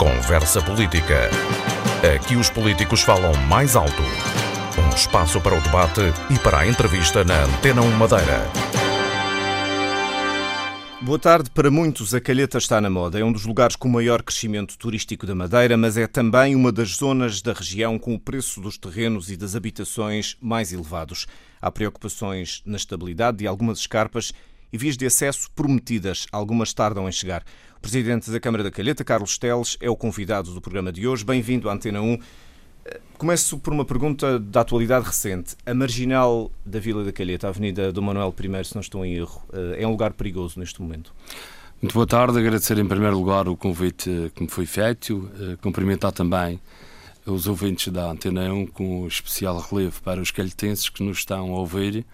Conversa Política. Aqui os políticos falam mais alto. Um espaço para o debate e para a entrevista na Antena 1 Madeira. Boa tarde. Para muitos, a Calheta está na moda. É um dos lugares com maior crescimento turístico da Madeira, mas é também uma das zonas da região com o preço dos terrenos e das habitações mais elevados. Há preocupações na estabilidade de algumas escarpas e vias de acesso prometidas. Algumas tardam em chegar. Presidente da Câmara da Calheta, Carlos Teles, é o convidado do programa de hoje. Bem-vindo à Antena 1. Começo por uma pergunta da atualidade recente. A marginal da Vila da Calheta, a Avenida do Manuel I, se não estou em erro, é um lugar perigoso neste momento? Muito boa tarde. Agradecer em primeiro lugar o convite que me foi feito. Cumprimentar também os ouvintes da Antena 1 com especial relevo para os calhetenses que nos estão a ouvir.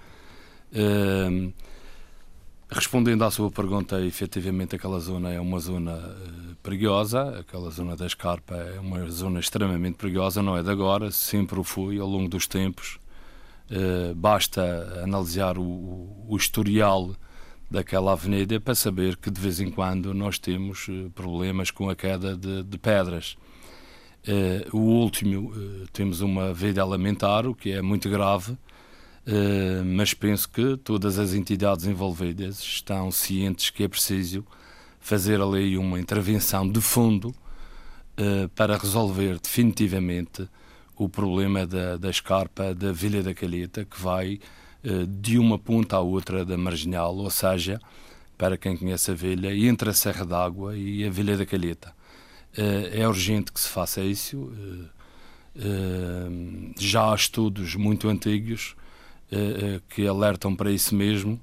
Respondendo à sua pergunta, efetivamente aquela zona é uma zona uh, perigosa, aquela zona da escarpa é uma zona extremamente perigosa, não é de agora, sempre o foi ao longo dos tempos. Uh, basta analisar o, o, historial daquela avenida para saber que de vez em quando nós temos uh, problemas com a queda de, de pedras. o último, temos uma vida lamentar, o que é muito grave, mas penso que todas as entidades envolvidas estão cientes que é preciso fazer ali uma intervenção de fundo uh, para resolver definitivamente o problema da, da escarpa da Vila da Calheta, que vai uh, de uma ponta à outra da marginal, ou seja, para quem conhece a Vila, entre a Serra d'Água e a Vila da Calheta. é urgente que se faça isso. já há estudos muito antigos eh, eh, que alertam para isso mesmo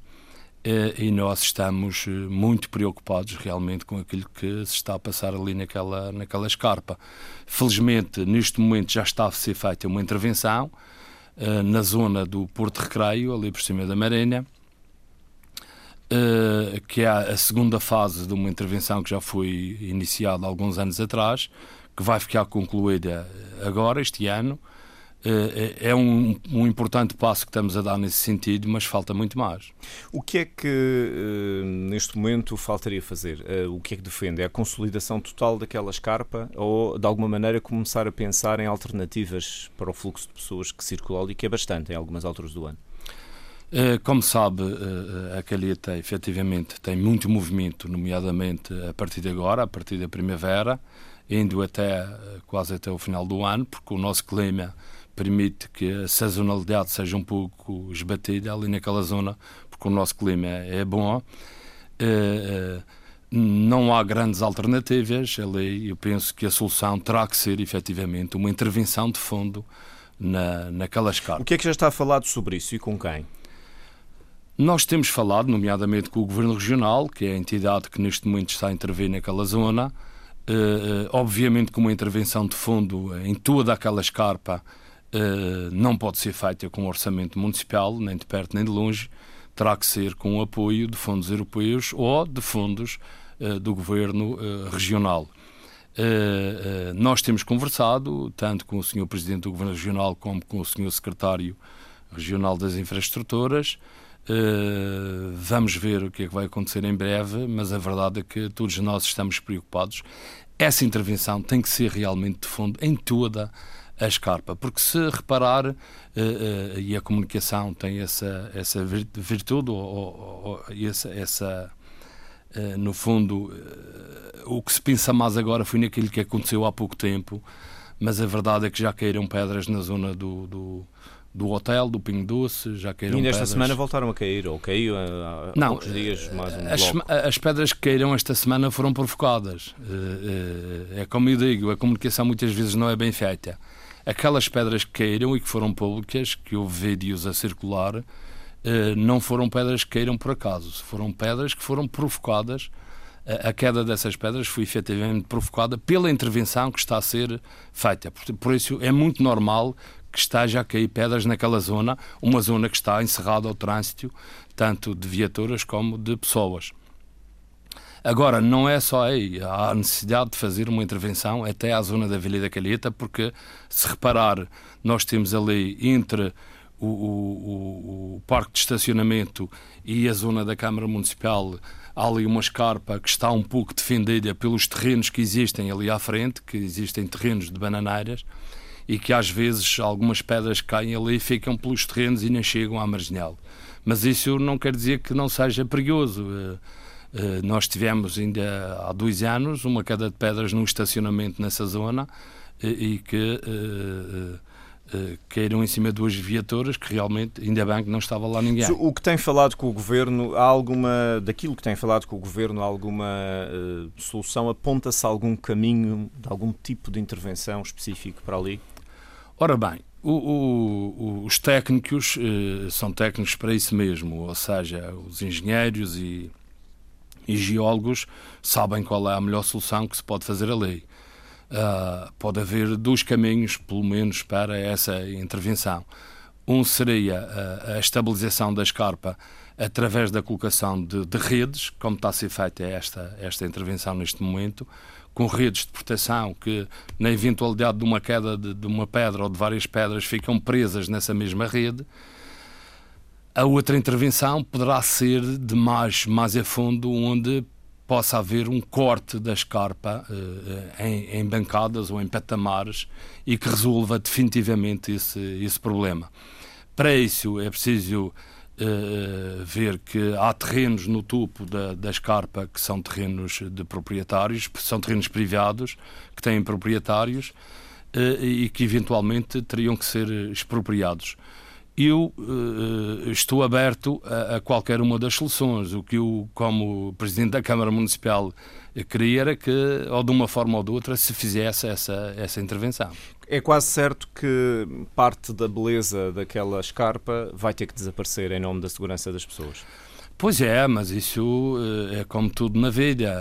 eh, e nós estamos muito preocupados realmente com aquilo que se está a passar ali naquela, naquela escarpa. Felizmente, neste momento já está a ser feita uma intervenção na zona do Porto Recreio, ali por cima da Marinha, que é a segunda fase de uma intervenção que já foi iniciada alguns anos atrás, que vai ficar concluída agora, este ano, eh, é um, um, importante passo que estamos a dar nesse sentido, mas falta muito mais. O que é que eh, neste momento faltaria fazer? Eh, o que é que defende? É a consolidação total daquela escarpa ou de alguma maneira começar a pensar em alternativas para o fluxo de pessoas que circula ali, que é bastante em algumas alturas do ano? Como sabe, a Calheta efetivamente tem muito movimento, nomeadamente a partir de agora, a partir da primavera, indo até quase até o final do ano, porque o nosso clima permite que a sazonalidade seja um pouco esbatida ali naquela zona, porque o nosso clima é bom. Uh, uh, não há grandes alternativas ali. Eu penso que a solução terá que ser, efetivamente, uma intervenção de fundo na, naquelas cartas. O que é que já está falado sobre isso e com quem? Nós temos falado, nomeadamente com o Governo Regional, que é a entidade que neste momento está a intervir naquela zona. Uh, obviamente, com uma intervenção de fundo em toda aquela escarpa uh, não pode ser feita com orçamento municipal, nem de perto nem de longe, terá que ser com o apoio de fundos europeus ou de fundos uh, do governo uh, regional. nós temos conversado, tanto com o Sr. Presidente do Governo Regional como com o Sr. Secretário Regional das Infraestruturas. vamos ver o que é que vai acontecer em breve, mas a verdade é que todos nós estamos preocupados. Essa intervenção tem que ser realmente de fundo em toda a escarpa. Porque se reparar, uh, uh, e a comunicação tem essa, essa virtude, ou, ou, ou essa, essa uh, no fundo, o que se pensa mais agora foi naquilo que aconteceu há pouco tempo, mas a verdade é que já caíram pedras na zona do, do do hotel, do Pingo Doce, já caíram E nesta pedras. semana voltaram a cair, ou caiu há Não, dias mais um as, bloco. as pedras que caíram esta semana foram provocadas. É como eu digo, a comunicação muitas vezes não é bem feita aquelas pedras que caíram e que foram públicas, que houve vídeos a circular, eh, não foram pedras que caíram por acaso, foram pedras que foram provocadas. A queda dessas pedras foi efetivamente provocada pela intervenção que está a ser feita. Por isso é muito normal que esteja a cair pedras naquela zona, uma zona que está encerrada ao trânsito, tanto de viaturas como de pessoas. Agora, não é só aí. Há necessidade de fazer uma intervenção até à zona da Vila da Calheta, porque, se reparar, nós temos ali entre o, o, o, parque de estacionamento e a zona da Câmara Municipal há ali uma escarpa que está um pouco defendida pelos terrenos que existem ali à frente, que existem terrenos de bananeiras, e que às vezes algumas pedras caem ali e ficam pelos terrenos e nem chegam à marginal. Mas isso não quer dizer que não seja perigoso. Eh, eh, nós tivemos ainda há dois anos uma queda de pedras num estacionamento nessa zona eh, e que caíram em cima de duas viaturas que realmente, ainda bem que não estava lá ninguém. O que tem falado com o Governo, há alguma, daquilo que tem falado com o Governo, há alguma uh, solução? Aponta-se algum caminho, de algum tipo de intervenção específico para ali? Ora bem, o, o, os técnicos uh, são técnicos para isso mesmo, ou seja, os engenheiros e, e geólogos sabem qual é a melhor solução que se pode fazer ali. Uh, pode haver dois caminhos, pelo menos, para essa intervenção. Um seria a, a estabilização da escarpa através da colocação de, de, redes, como está a ser feita esta, esta intervenção neste momento, com redes de proteção que, na eventualidade de uma queda de, de uma pedra ou de várias pedras, ficam presas nessa mesma rede. A outra intervenção poderá ser de mais, mais a fundo, onde possa haver um corte da escarpa uh, em, em, bancadas ou em patamares e que resolva definitivamente esse, esse problema. Para isso é preciso uh, ver que há terrenos no topo da, da escarpa que são terrenos de proprietários, são terrenos privados que têm proprietários e que eventualmente teriam que ser expropriados eu uh, estou aberto a, a, qualquer uma das soluções. O que eu, como Presidente da Câmara Municipal, queria era que, ou de uma forma ou de outra, se fizesse essa, essa intervenção. É quase certo que parte da beleza daquela escarpa vai ter que desaparecer em nome da segurança das pessoas. Pois é, mas isso é como tudo na vida.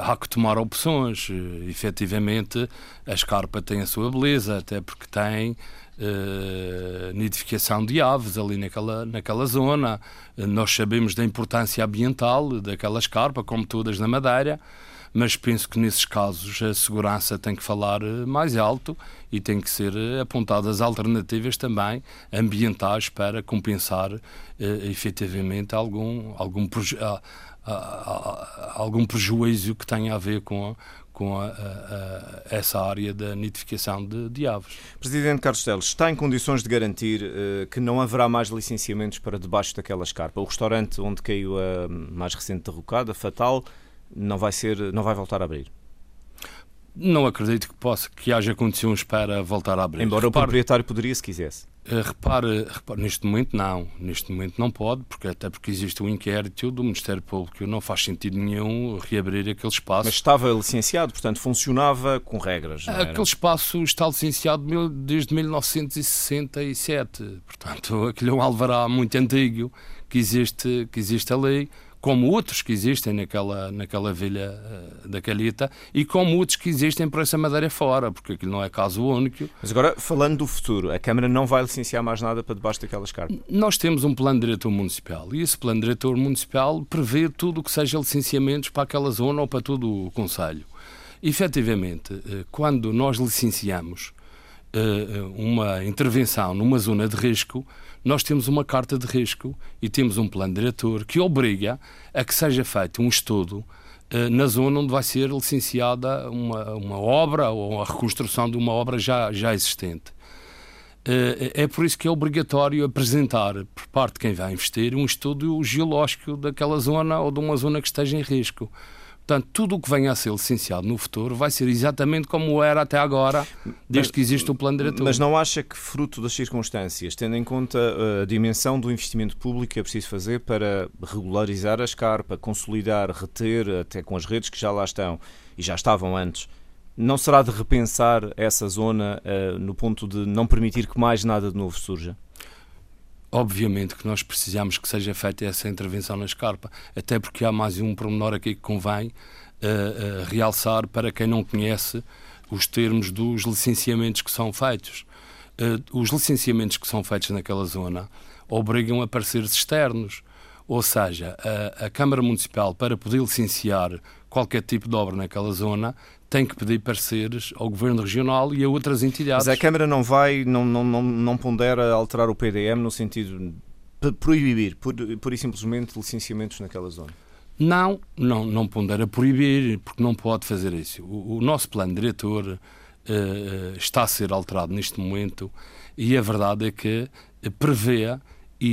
Há que tomar opções. Efetivamente, a escarpa tem a sua beleza, até porque tem uh, nidificação de aves ali naquela, naquela zona. Uh, nós sabemos da importância ambiental daquela escarpa, como todas na Madeira, mas penso que nesses casos a segurança tem que falar eh, mais alto e tem que ser apontadas alternativas também ambientais para compensar efetivamente algum, algum, algum prejuízo que tenha a ver com, com a, a, a, essa área da nidificação de, de, aves. Presidente Carlos Teles, está em condições de garantir uh, que não haverá mais licenciamentos para debaixo daquela escarpa? O restaurante onde caiu a mais recente derrocada, fatal, não vai, ser, não vai voltar a abrir? Não acredito que possa que haja condições para voltar a abrir. Embora Repare, o proprietário poderia se quisesse. Eh, repare, repare, neste momento não, neste momento não pode, porque até porque existe um inquérito do Ministério Público, não faz sentido nenhum reabrir aquele espaço. Mas estava licenciado, portanto funcionava com regras. Aquele espaço está licenciado desde 1967, portanto aquele é um alvará muito antigo que existe, que existe a lei como outros que existem naquela, naquela vila uh, da Calheta e como outros que existem por essa madeira fora, porque aquilo não é caso único. Mas agora, falando do futuro, a Câmara não vai licenciar mais nada para debaixo daquelas cartas? Nós temos um plano diretor municipal e esse plano diretor municipal prevê tudo o que seja licenciamentos para aquela zona ou para todo o Conselho. Efetivamente, uh, quando nós licenciamos uh, uma intervenção numa zona de risco, nós temos uma carta de risco e temos um plano diretor que obriga a que seja feito um estudo uh, na zona onde vai ser licenciada uma, uma obra ou a reconstrução de uma obra já, já existente. Uh, é por isso que é obrigatório apresentar, por parte de quem vai investir, um estudo geológico daquela zona ou de uma zona que esteja em risco. Portanto, tudo o que venha a ser licenciado no futuro vai ser exatamente como era até agora, desde mas, que existe o plano diretor. Mas não acha que, fruto das circunstâncias, tendo em conta uh, a dimensão do investimento público que é preciso fazer para regularizar a escarpa, consolidar, reter, até com as redes que já lá estão e já estavam antes, não será de repensar essa zona uh, no ponto de não permitir que mais nada de novo surja? Obviamente que nós precisamos que seja feita essa intervenção na escarpa, até porque há mais um pormenor aqui que convém uh, uh, realçar para quem não conhece os termos dos licenciamentos que são feitos. Uh, os licenciamentos que são feitos naquela zona obrigam a pareceres externos, ou seja, a, a Câmara Municipal, para poder licenciar qualquer tipo de obra naquela zona, tem que pedir pareceres ao Governo Regional e a outras entidades. Mas a Câmara não vai, não, não, não, não pondera alterar o PDM no sentido de proibir, por, por e simplesmente, licenciamentos naquela zona? Não, não, não pondera proibir, porque não pode fazer isso. O, o nosso plano diretor uh, está a ser alterado neste momento e a verdade é que prevê e,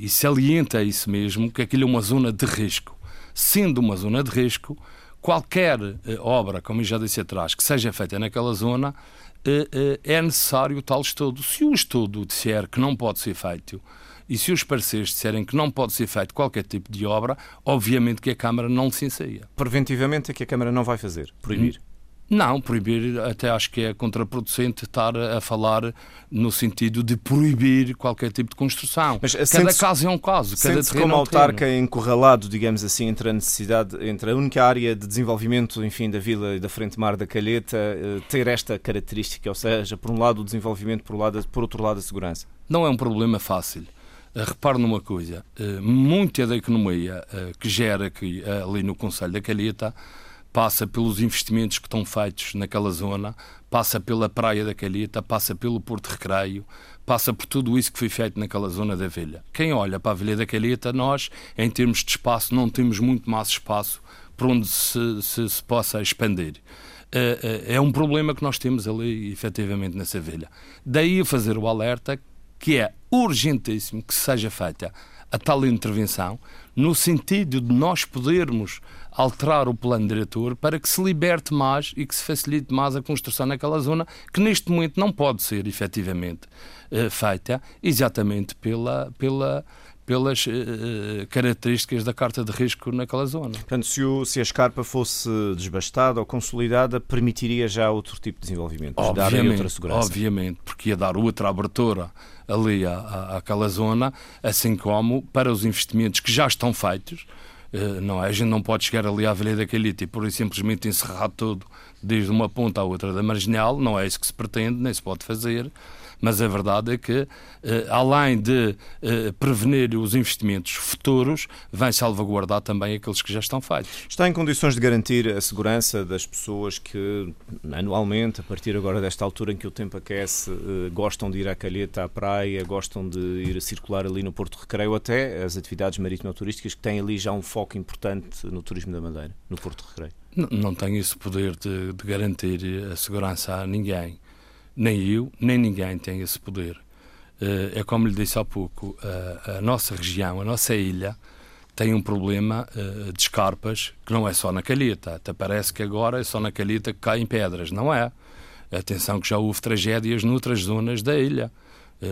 e, e, salienta isso mesmo, que aquilo é uma zona de risco. Sendo uma zona de risco, qualquer uh, obra, como eu já disse atrás, que seja feita naquela zona, uh, uh, é necessário o tal estudo. Se o estudo disser que não pode ser feito, e se os parceiros disserem que não pode ser feito qualquer tipo de obra, obviamente que a Câmara não se ensaia. Preventivamente é que a Câmara não vai fazer? Proibir? Hum. Não, proibir até acho que é contraproducente estar a falar no sentido de proibir qualquer tipo de construção. Mas, cada caso é um caso. Cada sente como é um autarca encurralado, digamos assim, entre a necessidade, entre a única área de desenvolvimento, enfim, da vila e da frente mar da Calheta, eh, ter esta característica, ou seja, por um lado o desenvolvimento, por, lado, por outro lado a segurança? Não é um problema fácil. Eh, repare numa coisa, eh, muita da economia que gera aqui, ali no Conselho da Calheta passa pelos investimentos que estão feitos naquela zona, passa pela Praia da Calheta, passa pelo Porto Recreio, passa por tudo isso que foi feito naquela zona da Velha. Quem olha para a Velha da Calheta, nós, em termos de espaço, não temos muito mais espaço para onde se, se, se possa expandir. É, é, é um problema que nós temos ali, efetivamente, nessa Velha. Daí fazer o alerta que é urgentíssimo que seja feita a tal intervenção, no sentido de nós podermos alterar o plano diretor para que se liberte mais e que se facilite mais a construção naquela zona que neste momento não pode ser efetivamente uh, feita exatamente pela, pela, pelas uh, características da carta de risco naquela zona. Portanto, se, o, se, a escarpa fosse desbastada ou consolidada, permitiria já outro tipo de desenvolvimento, obviamente, outra segurança. Obviamente, porque ia dar outra abertura ali à, à, àquela zona, assim como para os investimentos que já estão feitos, eh, não é? A gente não pode chegar ali à Avenida Calhita e por simplesmente encerrar tudo desde uma ponta à outra da marginal, não é isso que se pretende, nem se pode fazer mas a verdade é que, eh, além de eh, prevenir os investimentos futuros, vai salvaguardar também aqueles que já estão feitos. Está em condições de garantir a segurança das pessoas que, anualmente, a partir agora desta altura em que o tempo aquece, eh, gostam de ir à calheta, à praia, gostam de ir a circular ali no Porto Recreio, até as atividades marítimo-turísticas que têm ali já um foco importante no turismo da Madeira, no Porto Recreio? Não, não tenho esse poder de, de garantir a segurança a ninguém nem eu, nem ninguém tem esse poder. Eh, é como lhe disse há pouco, a, nossa região, a nossa ilha, tem um problema uh, de escarpas que não é só na Calheta. Até parece que agora é só na Calheta que caem pedras. Não é. Atenção que já houve tragédias noutras zonas da ilha.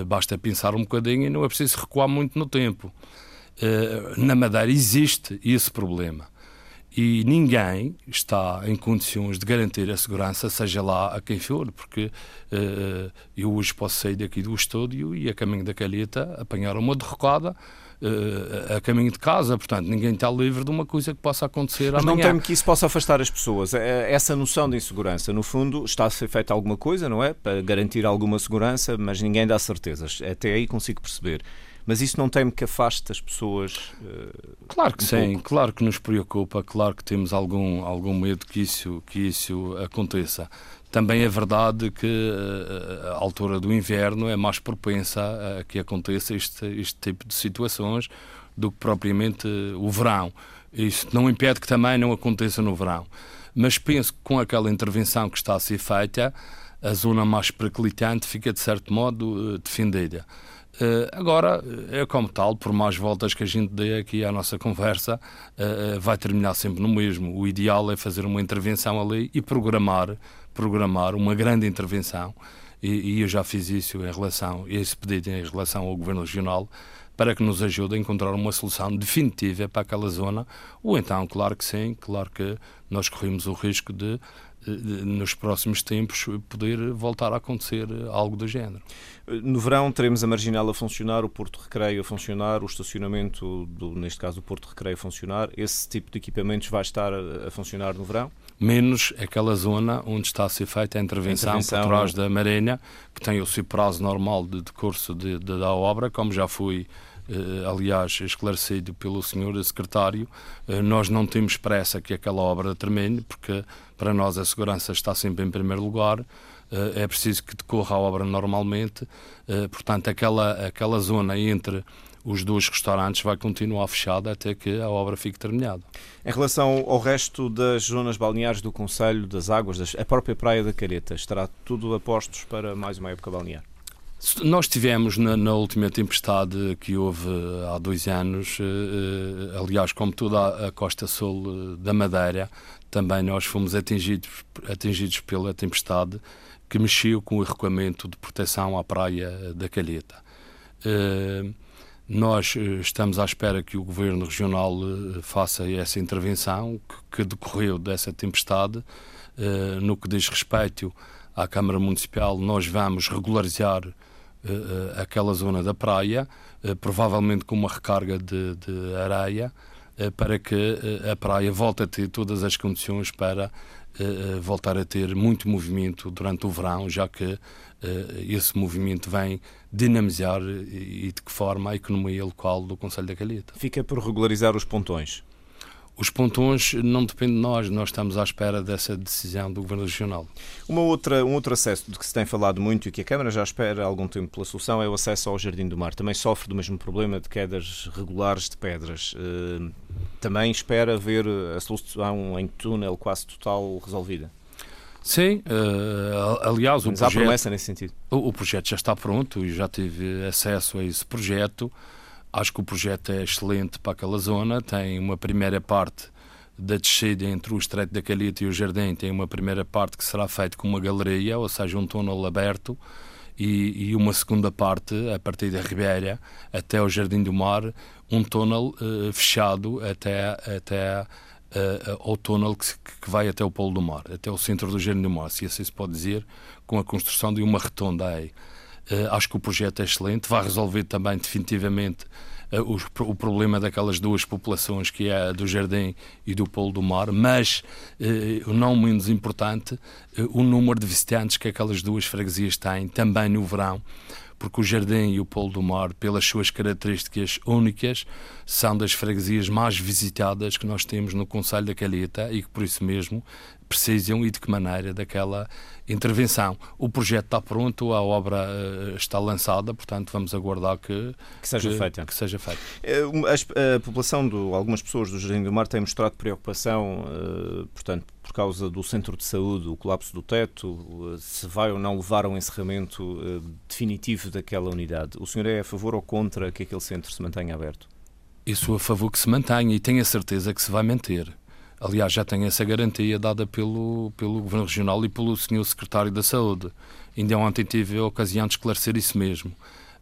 Basta pensar um bocadinho e não é preciso recuar muito no tempo. Na Madeira existe esse problema e ninguém está em condições de garantir a segurança, seja lá a quem for, porque uh, eu hoje posso sair daqui do estúdio e a caminho da calheta apanhar uma derrocada uh, a caminho de casa, portanto ninguém está livre de uma coisa que possa acontecer Mas amanhã. não teme que isso possa afastar as pessoas. Essa noção de insegurança, no fundo, está a ser feita alguma coisa, não é? Para garantir alguma segurança, mas ninguém dá certezas. Até aí consigo perceber. Mas isso não teme que afaste as pessoas? Uh, claro que um sim, pouco? claro que nos preocupa, claro que temos algum, algum medo que isso, que isso aconteça. Também é verdade que uh, a altura do inverno é mais propensa a que aconteça este, este tipo de situações do que propriamente o verão. Isso não impede que também não aconteça no verão. Mas penso que com aquela intervenção que está a ser feita, a zona mais periclitante fica, de certo modo, defendida. Uh, agora, é como tal, por mais voltas que a gente dê aqui à nossa conversa, uh, vai terminar sempre no mesmo. O ideal é fazer uma intervenção ali e programar, programar uma grande intervenção. E, e eu já fiz isso em relação, esse pedido em relação ao Governo Regional, para que nos ajude a encontrar uma solução definitiva para aquela zona, ou então, claro que sim, claro que nós corremos o risco de nos próximos tempos poder voltar a acontecer algo do género. No verão teremos a Marginal a funcionar, o Porto Recreio a funcionar, o estacionamento, do, neste caso o Porto Recreio a funcionar. Esse tipo de equipamentos vai estar a, funcionar no verão? Menos aquela zona onde está a ser feita a intervenção, a intervenção por trás da Marinha, que tem o seu prazo normal de, de curso de, de, da obra, como já foi eh, aliás, esclarecido pelo senhor secretário, eh, nós não temos pressa que aquela obra termine, porque para nós a segurança está sempre em primeiro lugar. Eh, é preciso que decorra a obra normalmente. Portanto, aquela, aquela zona entre os dois restaurantes vai continuar fechado até que a obra fique terminada. Em relação ao resto das zonas balneares do Conselho, das águas, a própria Praia da Calheta, estará tudo a postos para mais uma época balnear? Nós tivemos na, na, última tempestade que houve há dois anos, eh, eh, aliás, como toda a, costa sul eh, da Madeira, também nós fomos atingidos, atingidos pela tempestade que mexeu com o recuamento de proteção à praia da Calheta. Nós estamos à espera que o Governo Regional faça essa intervenção que, decorreu dessa tempestade. No que diz respeito à Câmara Municipal, nós vamos regularizar aquela zona da praia, uh, provavelmente com uma recarga de, de areia, para que a praia volte a ter todas as condições para voltar a ter muito movimento durante o verão, já que esse movimento vem dinamizar e de que forma a economia local do Conselho da Calheta. Fica por regularizar os pontões. Os pontões não dependem de nós, nós estamos à espera dessa decisão do Governo Regional. Uma outra, um outro acesso de que se tem falado muito e que a Câmara já espera há algum tempo pela solução é o acesso ao Jardim do Mar. Também sofre do mesmo problema de quedas regulares de pedras. Eh, também espera ver a solução em túnel quase total resolvida. Sim, uh, aliás, Mas o projeto, há promessa nesse sentido. O, o projeto já está pronto e já tive acesso a esse projeto. Acho que o projeto é excelente para aquela zona. Tem uma primeira parte da descida entre o Estreito da Calheta e o Jardim. Tem uma primeira parte que será feita com uma galeria, ou seja, um túnel aberto. E, e, uma segunda parte, a partir da Ribeira até o Jardim do Mar, um túnel uh, fechado até, até uh, túnel que, que, vai até o Polo do Mar, até o centro do Jardim do Mar, se assim se pode dizer, com a construção de uma retonda aí. Uh, acho que o projeto é excelente, vai resolver também definitivamente uh, o, problema daquelas duas populações, que é a do Jardim e do Polo do Mar, mas, uh, não menos importante, o número de visitantes que aquelas duas freguesias têm, também no verão, porque o Jardim e o Polo do Mar, pelas suas características únicas, são das freguesias mais visitadas que nós temos no Conselho da Calheta e que, por isso mesmo, precisam e de que maneira daquela intervenção. O projeto está pronto, a obra uh, está lançada, portanto vamos aguardar que, que seja que, feita. Que seja feita. Eh, a, a, população, do, algumas pessoas do Jardim do Mar têm mostrado preocupação, uh, portanto, por causa do centro de saúde, o colapso do teto, se vai ou não levar ao encerramento definitivo daquela unidade. O senhor é a favor ou contra que aquele centro se mantenha aberto? Eu sou a favor que se mantenha e tenho a certeza que se vai manter. Aliás, já tem essa garantia dada pelo, pelo Governo Regional e pelo Sr. Secretário da Saúde. Ainda ontem tive a ocasião de esclarecer isso mesmo.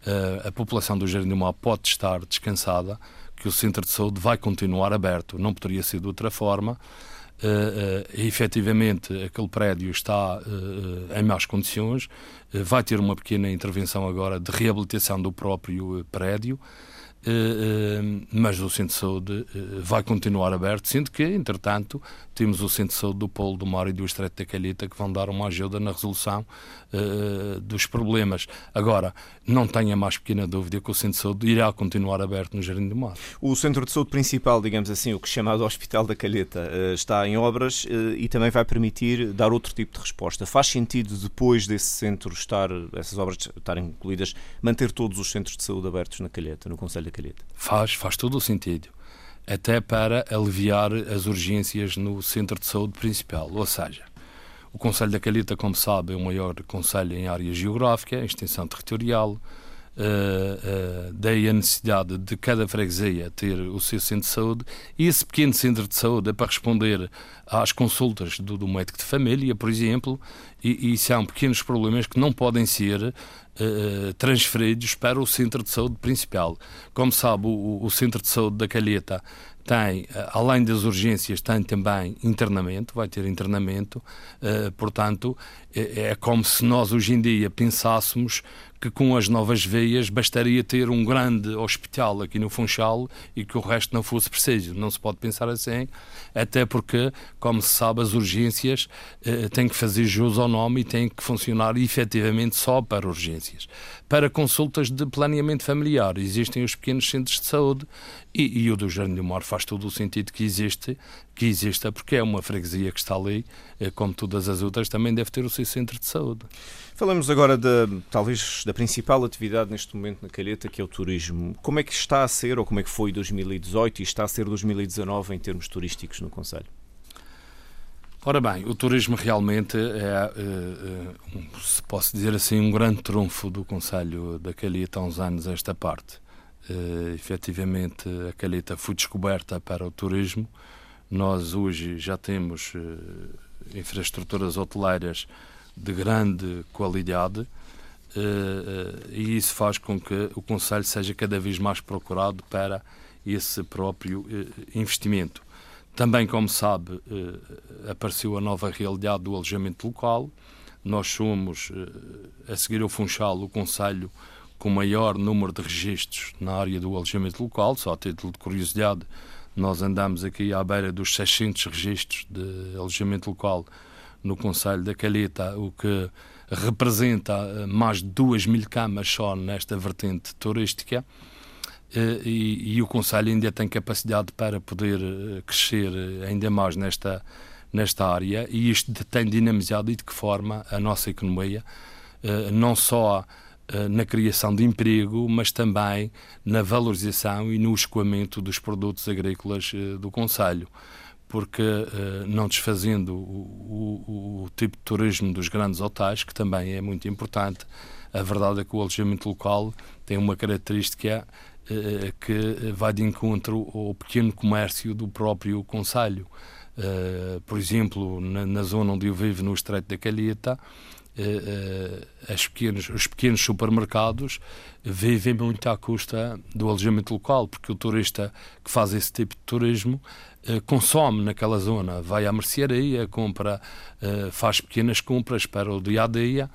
Uh, a população do Jardim do Mar pode estar descansada, que o centro de saúde vai continuar aberto. Não poderia ser de outra forma. Uh, uh, efetivamente, aquele prédio está uh, em más condições. vai ter uma pequena intervenção agora de reabilitação do próprio prédio. Eh, eh, mas o centro de saúde eh, vai continuar aberto, sendo que, entretanto, temos o centro de saúde do Polo do Mar e do Estreito da Calheta que vão dar uma ajuda na resolução dos problemas. Agora, não tenha mais pequena dúvida que o centro de saúde irá continuar aberto no Jardim do Mar. O centro de saúde principal, digamos assim, o que chamado Hospital da Calheta, está em obras e também vai permitir dar outro tipo de resposta. Faz sentido, depois desse centro estar, essas obras estarem concluídas, manter todos os centros de saúde abertos na Calheta, no Conselho Faz, faz todo o sentido. Até para aliviar as urgências no centro de saúde principal. Ou seja, o Conselho da Calheta, como sabe, é o maior conselho em área geográfica, em extensão territorial. Uh, uh, daí a necessidade de cada freguesia ter o seu centro de saúde e esse pequeno centro de saúde é para responder às consultas do, do médico de família, por exemplo, e, e são pequenos problemas que não podem ser eh, transferidos para o centro de saúde principal. Como sabe, o, o centro de saúde da Calheta tem, eh, além das urgências, tem também internamento, vai ter internamento, uh, portanto, é, é, como se nós hoje em dia pensássemos que com as novas veias bastaria ter um grande hospital aqui no Funchal e que o resto não fosse preciso. Não se pode pensar assim, até porque, como se sabe, as urgências uh, têm que fazer jus ao nome e têm que funcionar efetivamente só para urgências. Para consultas de planeamento familiar, existem os pequenos centros de saúde e, e o do Jardim do Mar faz todo o sentido que existe, que exista, porque é uma freguesia que está ali, eh, como todas as outras, também deve ter o seu centro de saúde. Falamos agora da, talvez, da principal atividade neste momento na Calheta, que é o turismo. Como é que está a ser, ou como é que foi 2018 e está a ser 2019 em termos turísticos no Conselho? Ora bem, o turismo realmente é, uh, uh, se posso dizer assim, um grande trunfo do Conselho da Calheta há uns anos esta parte. Uh, efetivamente, a Calheta foi descoberta para o turismo. Nós hoje já temos infraestruturas hoteleiras de grande qualidade e isso faz com que o Conselho seja cada vez mais procurado para esse próprio investimento. Também, como sabe, eh, apareceu a nova realidade do alojamento local. Nós somos, eh, a seguir ao Funchal, o Conselho com maior número de registros na área do alojamento local. Só a título de curiosidade, nós andamos aqui à beira dos 600 registros de alojamento local no Conselho da Calheta, o que representa eh, mais de 2 mil camas só nesta vertente turística. Eh, e, o Conselho ainda tem capacidade para poder eh, crescer eh, ainda mais nesta, nesta área e isto tem dinamizado e de que forma a nossa economia, não só na criação de emprego, mas também na valorização e no escoamento dos produtos agrícolas do Conselho. Porque, não desfazendo o, o, o tipo de turismo dos grandes hotéis, que também é muito importante, a verdade é que o alojamento local tem uma característica que vai de encontro ao pequeno comércio do próprio Conselho. Eh, por exemplo, na, zona onde eu vivo, no Estreito da Calheta, eh, pequenos, os pequenos supermercados vivem muito à custa do alojamento local, porque o turista que faz esse tipo de turismo consome naquela zona, vai à mercearia, compra, faz pequenas compras para o dia a dia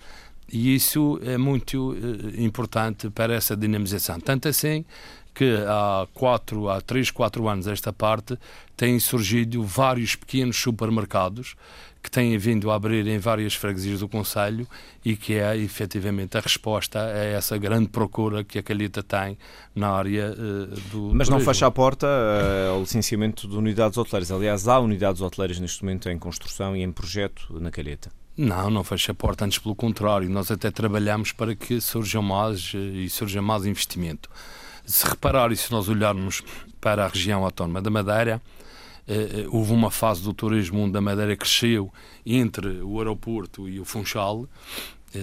e isso é muito uh, importante para essa dinamização. Tanto assim que há quatro, há três, quatro anos esta parte têm surgido vários pequenos supermercados que têm vindo a abrir em várias freguesias do Conselho e que é efetivamente a resposta a essa grande procura que a Calheta tem na área uh, do. Mas não fecha a porta uh, ao licenciamento de unidades hoteleiras. Aliás, há unidades hoteleiras neste momento em construção e em projeto na Calheta. Não, não fecha a porta, antes pelo contrário. Nós até trabalhamos para que surja mais eh, e surja mais investimento. Se reparar e se nós olharmos para a região autónoma da Madeira, eh, eh, houve uma fase do turismo onde a Madeira cresceu entre o aeroporto e o Funchal,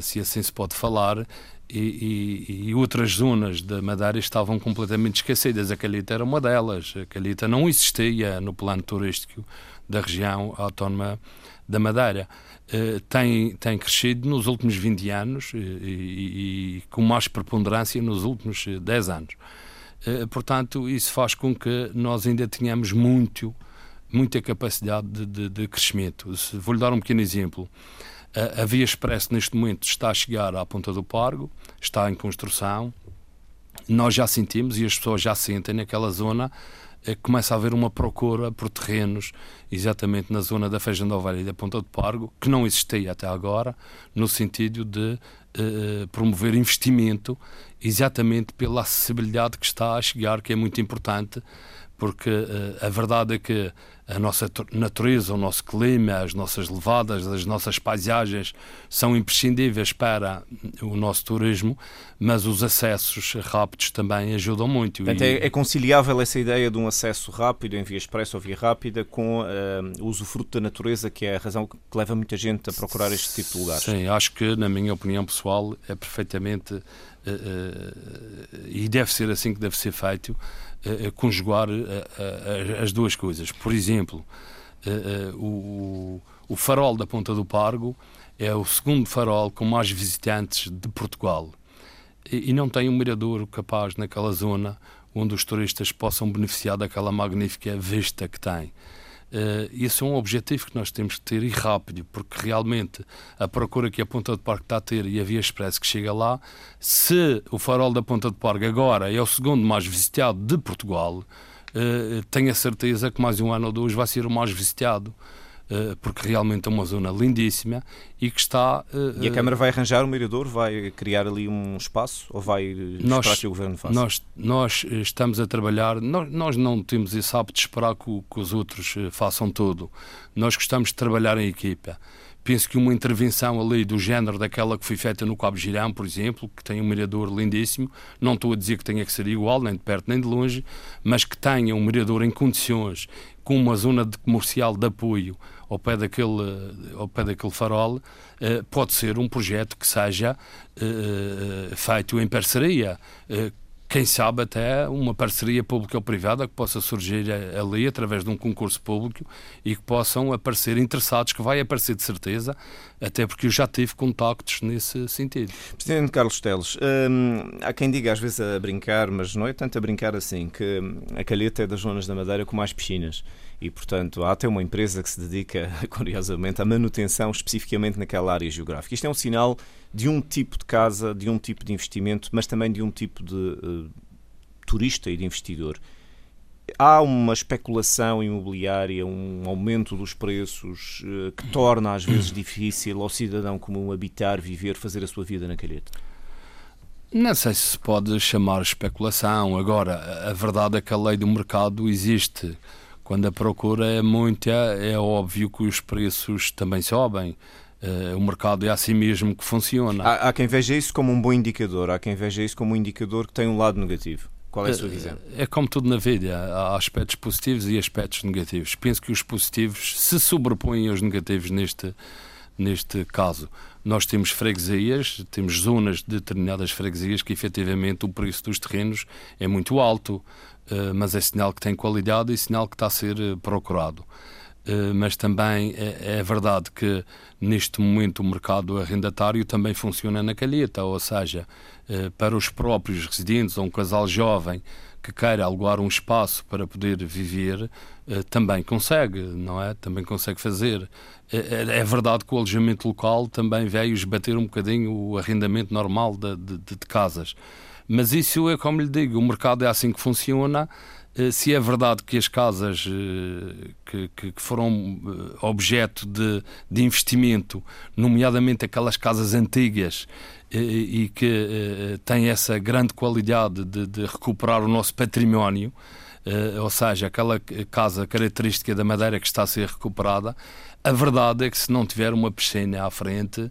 se assim se pode falar, e, e, e, outras zonas da Madeira estavam completamente esquecidas. A Calita era uma delas. A Calita não existia no plano turístico da região autónoma da Madeira. Uh, tem, tem crescido nos últimos 20 anos e, e, e, com mais preponderância nos últimos 10 anos. Uh, portanto, isso faz com que nós ainda tenhamos muito, muita capacidade de, de, de crescimento. Vou-lhe dar um pequeno exemplo. Uh, a Via Expresso, neste momento, está a chegar à Ponta do Pargo, está em construção. Nós já sentimos e as pessoas já sentem naquela zona começa a haver uma procura por terrenos exatamente na zona da Feijão da Ovelha e da Ponta de Pargo, que não existia até agora, no sentido de eh, promover investimento exatamente pela acessibilidade que está a chegar, que é muito importante, porque uh, a verdade é que a nossa natureza, o nosso clima, as nossas levadas, as nossas paisagens são imprescindíveis para o nosso turismo, mas os acessos rápidos também ajudam muito. Portanto, e... é, é, conciliável essa ideia de um acesso rápido em via expressa ou via rápida com uh, o usufruto da natureza, que é a razão que leva muita gente a procurar este tipo de lugares? Sim, acho que, na minha opinião pessoal, é perfeitamente e deve ser assim que deve ser feito conjugar as duas coisas. Por exemplo, o, o farol da Ponta do Pargo é o segundo farol com mais visitantes de Portugal e não tem um mirador capaz naquela zona onde os turistas possam beneficiar daquela magnífica vista que tem. Uh, esse é um objetivo que nós temos que ter e rápido, porque realmente a procura que a Ponta de Parque está a ter e a Via Express que chega lá, se o farol da Ponta de Parque agora é o segundo mais visitado de Portugal, uh, tenho a certeza que mais um ano ou dois vai ser o mais visitado. Uh, porque realmente é uma zona lindíssima e que está. Uh, e a Câmara vai arranjar um mirador, vai criar ali um espaço ou vai nós, esperar que o Governo faça? Nós, nós estamos a trabalhar, nós, nós não temos esse hábito de esperar que, que os outros façam tudo. Nós gostamos de trabalhar em equipa penso que uma intervenção ali do género daquela que foi feita no Cabo Girão, por exemplo, que tem um mirador lindíssimo, não estou a dizer que tenha que ser igual, nem de perto nem de longe, mas que tenha um mirador em condições, com uma zona de comercial de apoio ao pé daquele, ao pé daquele farol, eh, pode ser um projeto que seja eh, feito em parceria, eh, quem sabe até uma parceria pública ou privada que possa surgir ali através de um concurso público e que possam aparecer interessados, que vai aparecer de certeza, até porque eu já tive contactos nesse sentido. Presidente Carlos Teles, hum, há quem diga às vezes a brincar, mas não é tanto a brincar assim, que a Calheta é das zonas da Madeira com mais piscinas e, portanto, há até uma empresa que se dedica, curiosamente, à manutenção especificamente naquela área geográfica. Isto é um sinal de um tipo de casa, de um tipo de investimento, mas também de um tipo de uh, turista e de investidor. Há uma especulação imobiliária, um aumento dos preços uh, que torna às vezes difícil ao cidadão comum habitar, viver, fazer a sua vida na calheta. Não sei se se pode chamar especulação. Agora, a verdade é que a lei do mercado existe quando a procura é muita, é óbvio que os preços também sobem. Uh, o mercado é assim mesmo que funciona. Há, há, quem veja isso como um bom indicador, há quem veja isso como um indicador que tem um lado negativo. Qual é a sua eh, visão? É, é como tudo na vida, há aspectos positivos e aspectos negativos. Penso que os positivos se sobrepõem aos negativos neste, neste caso. Nós temos freguesias, temos zonas de determinadas freguesias que efetivamente o preço dos terrenos é muito alto. Eh, mas é sinal que tem qualidade e sinal que está a ser eh, procurado. Uh, mas também é, é, verdade que neste momento o mercado arrendatário também funciona na calheta, ou seja, para os próprios residentes ou um casal jovem que queira alugar um espaço para poder viver, uh, também consegue, não é? Também consegue fazer. É, é, verdade que o alojamento local também veio esbater um bocadinho o arrendamento normal de, de, de casas. Mas isso é como lhe digo, o mercado é assim que funciona. Eh, se é verdade que as casas eh, que, que foram eh, objeto de, de, investimento, nomeadamente aquelas casas antigas, e que têm essa grande qualidade de, de recuperar o nosso património, ou seja, aquela casa característica da Madeira que está a ser recuperada, a verdade é que se não tiver uma piscina à frente,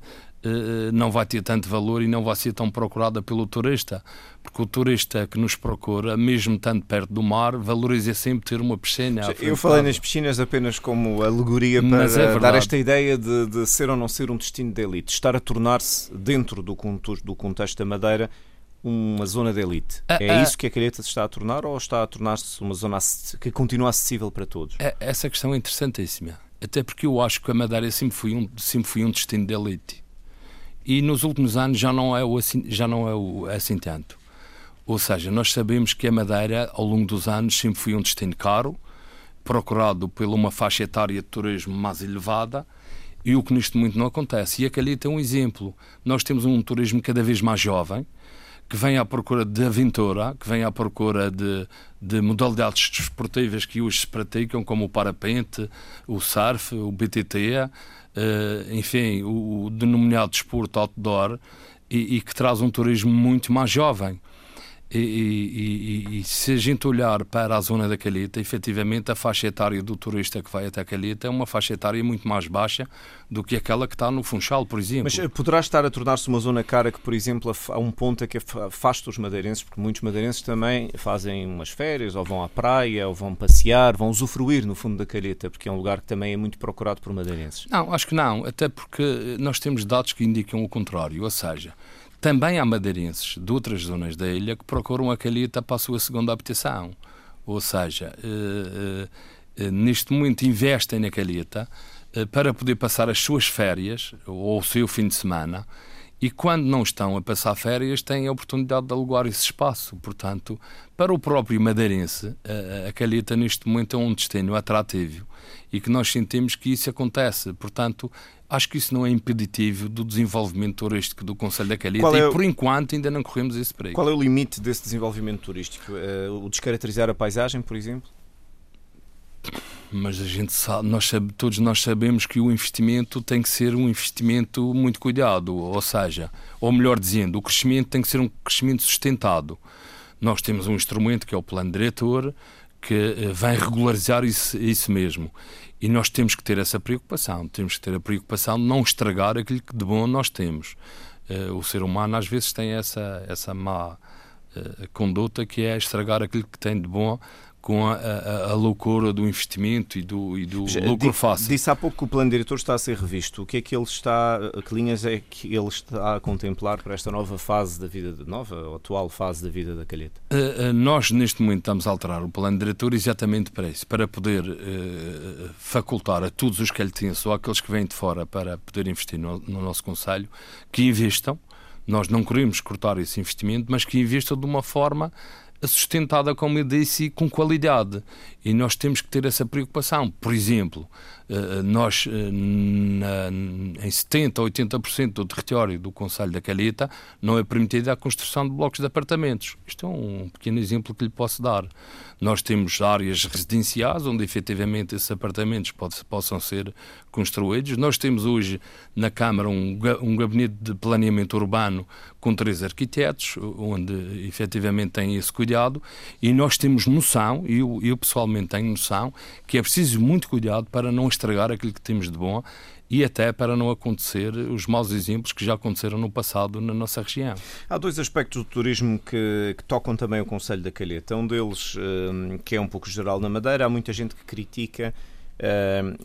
não vai ter tanto valor e não vai ser tão procurada pelo turista. Porque o turista que nos procura, mesmo tanto perto do mar, valoriza sempre ter uma piscina. Eu falei nas piscinas apenas como alegoria para é dar esta ideia de, de, ser ou não ser um destino de elite, estar a tornar-se, dentro do, do contexto da Madeira, uma zona de elite. Ah, é ah, isso que a Calheta se está a tornar ou está a tornar-se uma zona que continua acessível para todos? É, essa questão é interessantíssima. Até porque eu acho que a Madeira sempre foi um, sempre foi um destino de elite e nos últimos anos já não é, o já não é o, assim tanto. Ou seja, nós sabemos que a Madeira, ao longo dos anos, sempre foi um destino caro, procurado por uma faixa etária de turismo mais elevada, e o que neste momento não acontece. E a Calheta é um exemplo. Nós temos um turismo cada vez mais jovem, que vem à procura de aventura, que vem à procura de, de modalidades desportivas que hoje se praticam, como o parapente, o surf, o BTT, uh, enfim, o, o, denominado desporto outdoor e, e, que traz um turismo muito mais jovem. E, e, e, se a gente olhar para a zona da Calheta, efetivamente a faixa etária do turista que vai até a Calheta é uma faixa etária muito mais baixa do que aquela que está no Funchal, por exemplo. Mas eh, poderá estar a tornar-se uma zona cara que, por exemplo, a um ponto é que afasta os madeirenses, porque muitos madeirenses também fazem umas férias, ou vão à praia, ou vão passear, vão usufruir no fundo da Calheta, porque é um lugar que também é muito procurado por madeirenses. Não, acho que não, até porque nós temos dados que indicam o contrário, ou seja, também há madeirenses de outras zonas da ilha que procuram a calheta para a sua segunda habitação. Ou seja, eh, eh, neste momento investem na calheta eh, para poder passar as suas férias ou o seu fim de semana e quando não estão a passar férias têm a oportunidade de alugar esse espaço. Portanto, para o próprio madeirense, a Calheta neste momento é um destino atrativo e que nós sentimos que isso acontece. Portanto, acho que isso não é impeditivo do desenvolvimento turístico do Conselho da Calheta é e, por enquanto, ainda não corremos esse perigo. Qual é o limite desse desenvolvimento turístico? Uh, o descaracterizar a paisagem, por exemplo? Mas a gente sabe, nós sabe, todos nós sabemos que o investimento tem que ser um investimento muito cuidado, ou seja, ou melhor dizendo, o crescimento tem que ser um crescimento sustentado. Nós temos um instrumento que é o plano diretor que eh, vai regularizar isso, isso mesmo. E nós temos que ter essa preocupação, temos que ter a preocupação de não estragar aquilo que de bom nós temos. Uh, o ser humano às vezes tem essa, essa má uh, conduta que é estragar aquilo que tem de bom com a, a, a, loucura do investimento e do, e do lucro fácil. Disse há pouco que o plano diretor está a ser revisto. O que é que ele está, que linhas é que ele está a contemplar para esta nova fase da vida, nova atual fase da vida da Calheta? Uh, uh, nós, neste momento, estamos a alterar o plano diretor exatamente para isso, para poder uh, facultar a todos os têm, ou aqueles que vêm de fora, para poder investir no, no nosso Conselho, que investam. Nós não queremos cortar esse investimento, mas que investam de uma forma sustentada, como eu disse, com qualidade. E nós temos que ter essa preocupação. Por exemplo, eh, nós, eh, em 70% ou 80% do território do Conselho da Calheta, não é permitida a construção de blocos de apartamentos. Isto é um pequeno exemplo que lhe posso dar. Nós temos áreas residenciais onde efetivamente esses apartamentos possam ser construídos. Nós temos hoje na Câmara um gabinete de planeamento urbano com três arquitetos, onde efetivamente tem esse cuidado, e nós temos noção, e eu, eu pessoalmente tenho noção, que é preciso muito cuidado para não estragar aquilo que temos de bom e até para não acontecer os maus exemplos que já aconteceram no passado na nossa região. Há dois aspectos do turismo que, que tocam também o Conselho da Calheta. Um deles, eh, que é um pouco geral na Madeira, há muita gente que critica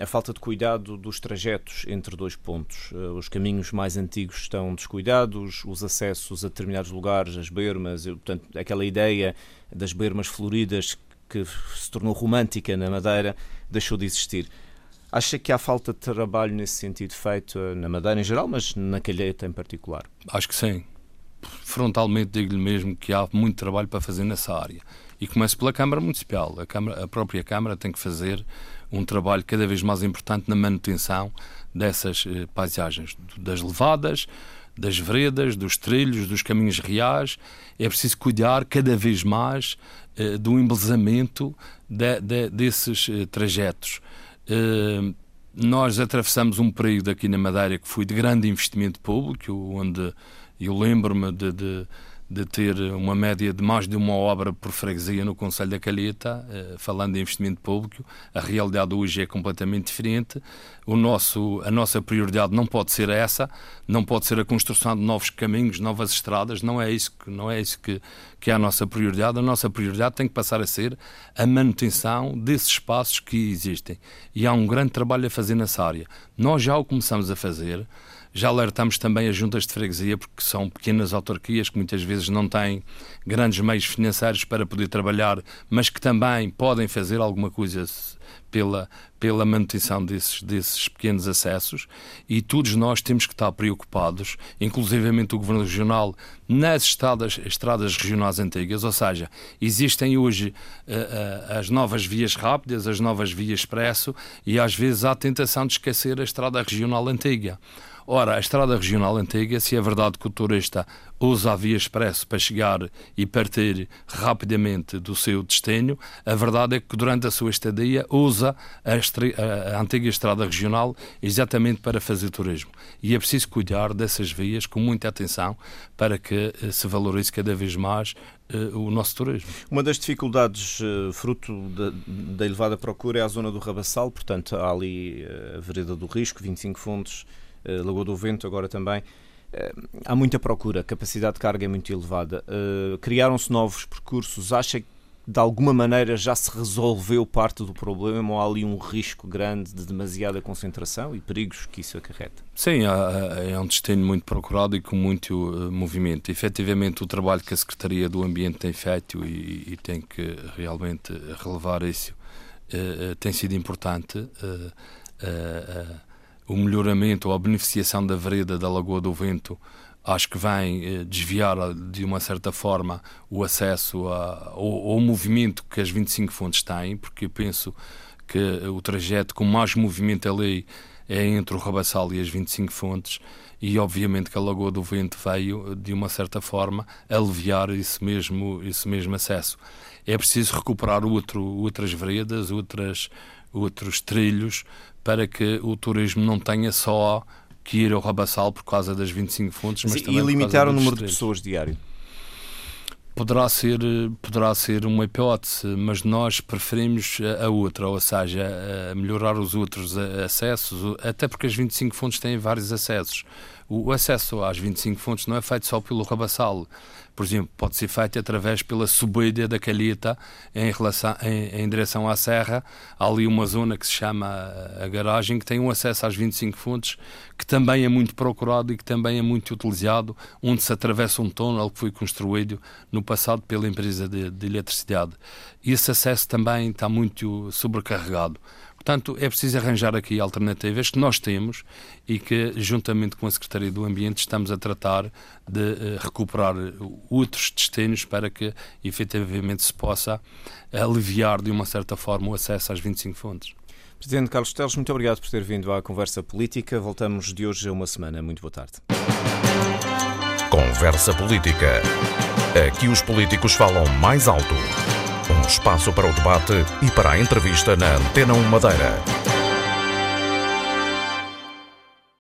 a falta de cuidado dos trajetos entre dois pontos. Uh, os caminhos mais antigos estão descuidados, os acessos a determinados lugares, as bermas, portanto, aquela ideia das bermas floridas que se tornou romântica na Madeira, deixou de existir. Acha que há falta de trabalho nesse sentido feito na Madeira em geral, mas na Calheta em particular? Acho que sim. Frontalmente digo-lhe mesmo que há muito trabalho para fazer nessa área. E começo pela Câmara Municipal. A, Câmara, a própria Câmara tem que fazer um trabalho cada vez mais importante na manutenção dessas eh, paisagens, das levadas, das veredas, dos trilhos, dos caminhos reais. É preciso cuidar cada vez mais eh, do embelezamento de, de, desses eh, trajetos. Eh, nós atravessamos um período aqui na Madeira que foi de grande investimento público, onde eu lembro-me de, de de ter uma média de mais de uma obra por freguesia no Conselho da Calheta, eh, falando de investimento público. A realidade hoje é completamente diferente. O nosso, a nossa prioridade não pode ser essa, não pode ser a construção de novos caminhos, novas estradas, não é isso que, não é isso que, que é a nossa prioridade. A nossa prioridade tem que passar a ser a manutenção desses espaços que existem. E há um grande trabalho a fazer nessa área. Nós já o começamos a fazer. Já alertamos também as juntas de freguesia, porque são pequenas autarquias que muitas vezes não têm grandes meios financeiros para poder trabalhar, mas que também podem fazer alguma coisa pela, pela manutenção desses, desses pequenos acessos e todos nós temos que estar preocupados, inclusivamente o Governo Regional, nas estradas, estradas regionais antigas, ou seja, existem hoje uh, uh, as novas vias rápidas, as novas vias expresso e às vezes há a tentação de esquecer a estrada regional antiga. Ora, a estrada regional antiga, se é verdade que o turista usa a via expresso para chegar e partir rapidamente do seu destino, a verdade é que durante a sua estadia usa a, a, antiga estrada regional exatamente para fazer turismo. E é preciso cuidar dessas vias com muita atenção para que eh, se valorize cada vez mais uh, o nosso turismo. Uma das dificuldades, uh, fruto da, da, elevada procura, é a zona do Rabassal, portanto, há ali a Vereda do Risco, 25 fontes eh, Lagoa do Vento agora também. Eh, há muita procura, a capacidade de carga é muito elevada. Eh, criaram-se novos percursos. Acha que de alguma maneira já se resolveu parte do problema ou há ali um risco grande de demasiada concentração e perigos que isso acarreta? Sim, é um destino muito procurado e com muito movimento. Efetivamente, o trabalho que a Secretaria do Ambiente tem feito e, e tem que realmente relevar isso tem sido importante o melhoramento ou a beneficiação da vereda da Lagoa do Vento acho que vem eh, desviar de uma certa forma o acesso a, ao, ao, movimento que as 25 fontes têm, porque eu penso que o trajeto com mais movimento ali é entre o Rabassal e as 25 fontes e obviamente que a Lagoa do Vento veio, de uma certa forma, aliviar esse mesmo, esse mesmo acesso. É preciso recuperar outro, outras veredas, outras, outros trilhos, para que o turismo não tenha só que ir ao Rabassal por causa das 25 fontes, mas, mas também e limitar o número de pessoas diário poderá ser, poderá ser uma hipótese, mas nós preferimos a outra, ou seja, melhorar os outros acessos, até porque as 25 fontes têm vários acessos. O acesso às 25 fontes não é feito só pelo Rabassal. Por exemplo, pode ser feito através pela subida da Calheta em, relação, em, em, direção à Serra. Há ali uma zona que se chama a garagem, que tem um acesso às 25 fontes, que também é muito procurado e que também é muito utilizado, onde se atravessa um túnel que foi construído no passado pela empresa de, de eletricidade. Esse acesso também está muito sobrecarregado. Portanto, é preciso arranjar aqui alternativas que nós temos e que, juntamente com a Secretaria do Ambiente, estamos a tratar de uh, recuperar outros destinos para que, efetivamente, se possa aliviar, de uma certa forma, o acesso às 25 fontes. Presidente Carlos Teles, muito obrigado por ter vindo à Conversa Política. Voltamos de hoje a uma semana. Muito boa tarde. Conversa Política. Aqui os políticos falam mais alto. Espaço para o debate e para a entrevista na Antena 1 Madeira.